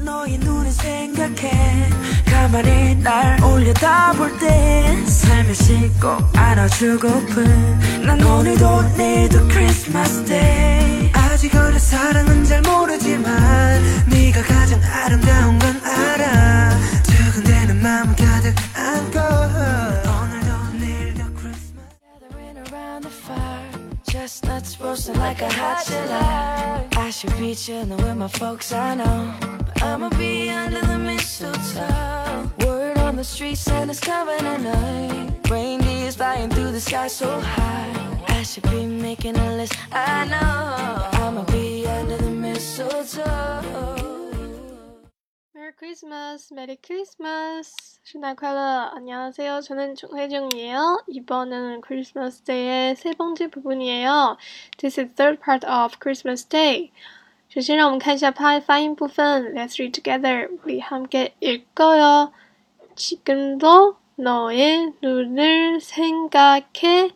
너의 눈을 생각해 가만히 날 올려다볼 때 살며시 꼭 안아주고픈 난 오늘도 내일도 크리스마스 데이 아직 어려 사랑은 잘 모르지만 네가 가장 아름다운 건 알아 두근대는 마음 가득 안고 오늘도 내일도 크리스마스 Gathering around the fire Chestnuts roasting like a hot July I should be chilling with my folks I know I'ma be under the mistletoe Word on the street Santa's coming at night Reindeer's flying through the sky so high I should be making a list I know but I'ma be under the mistletoe Merry Christmas, Merry Christmas.圣诞快乐. 안녕하세요. 저는 정혜정이에요. 이번에는 Christmas Day의 세 번째 부분이에요. This is third part of Christmas Day. 首先，让我们看一下发发音部分。Let's read together. 우리 함께 읽어요. 지금도 너의 눈을 생각해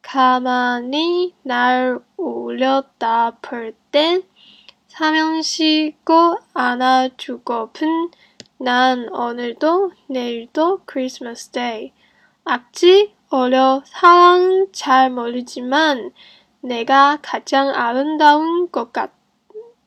가만히 날 올려다볼 땐 삼형시 꼭 안아주고픈 난 오늘도 내일도 크리스마스 데이. 악지 어려 사랑 잘 모르지만 내가 가장 아름다운 것 같,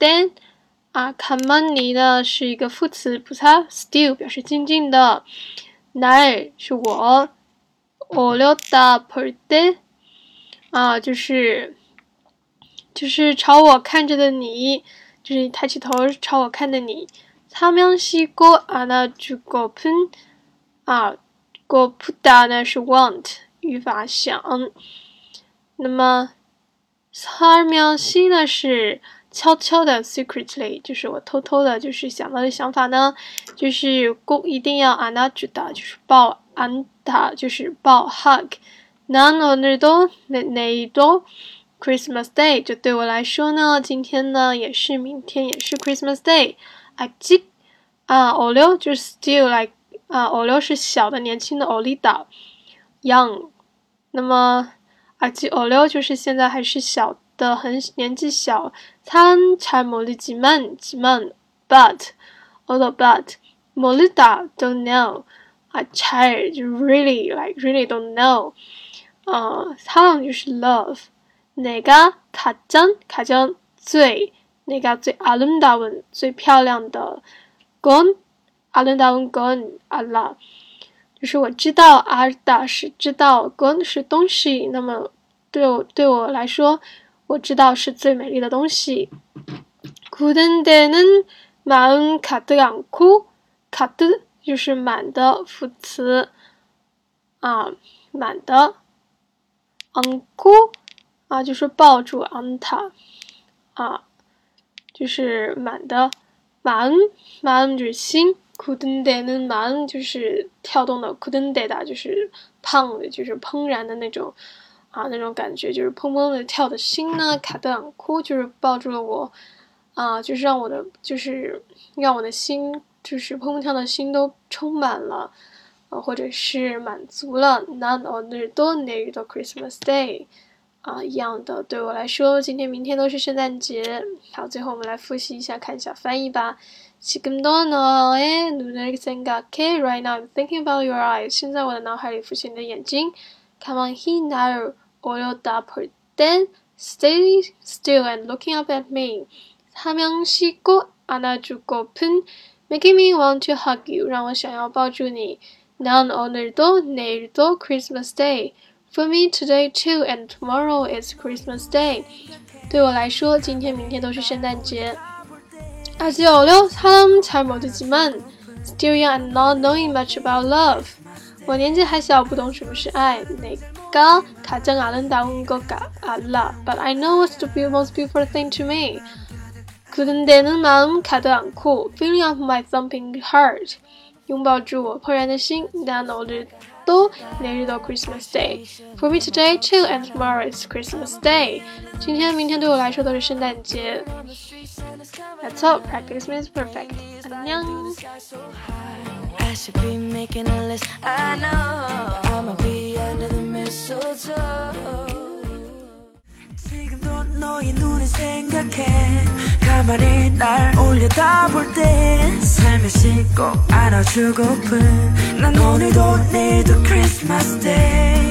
땐啊，가만히呢是一个副词，补它 still 表示静静的。날是我，올려다볼 땐， 啊就是就是朝我看着的你，就是抬起头朝我看的你。사면시고안아주고픈啊，고프다呢是 want 语法想。那么살면시呢是 悄悄的 secretly，就是我偷偷的，就是想到的想法呢，就是꼭一定要안아주다，就是抱安다，就是抱 hug。난오늘도내내일도 Christmas Day，就对我来说呢，今天呢也是，明天也是 Christmas Day。아직啊，어려就是 still like 啊，어려是小的、年轻的어리다 young。那么아직어려就是现在还是小 的，很年纪小。사람잘모르지만지만 but although but 모르다 don't know 啊，잘就 really like really don't know。啊，사랑就是 love。 내가 가장 가장 最 내가 最 아름다운 最漂亮的 건 아름다운 건 알아，就是我知道阿达是知道건是东西，那么对我对我来说， 我知道是最美丽的东西。굳은데는마음가득않고가득就是满的副词啊，满的안고啊，就是抱住安塔，啊，就是满的，满满就是心，库登德的满就是跳动的，库登德的就是胖的，就是怦然的那种， 啊，那种感觉就是砰砰的跳的心呢，卡德昂哭就是抱住了我，啊，就是让我的就是让我的心就是砰砰跳的心都充满了，啊，或者是满足了。None of the don't need the Christmas day. 啊，一样的，对我来说，今天、明天都是圣诞节。好，最后我们来复习一下，看一下翻译吧。지금도너의눈을생각해 Right now, I'm thinking about your eyes. 现在我的脑海里浮现你的眼睛。 Come on, he now 올려다볼 땐, stay still and looking up at me. 사명시고안아주고픈 making me want to hug you. 让我想要抱住你。난오늘도내일도 Christmas Day. For me today too, and tomorrow is Christmas Day. 对我来说，今天、明天都是圣诞节。아직어려사람잘모르지만 still young and not knowing much about love. 我年纪还小，不懂什么是爱。내가가장아름다운것같아 but I know what's the most beautiful thing to me. 두근대는 마음 가득않고 feeling of my thumping heart. 拥抱住我怦然的心，난 오늘도 내일도 Christmas Day. For me today, too, and tomorrow is Christmas Day. 今天、明天对我来说都是圣诞节。That's all. Practice makes perfect. 안녕. I should be making a list. I know I'ma be under the mistletoe. 지금도 너의 눈을 생각해 가만히 날 올려다볼 때 살며시 꼭 안아주고픈 난 오늘도 내일도 크리스마스 데이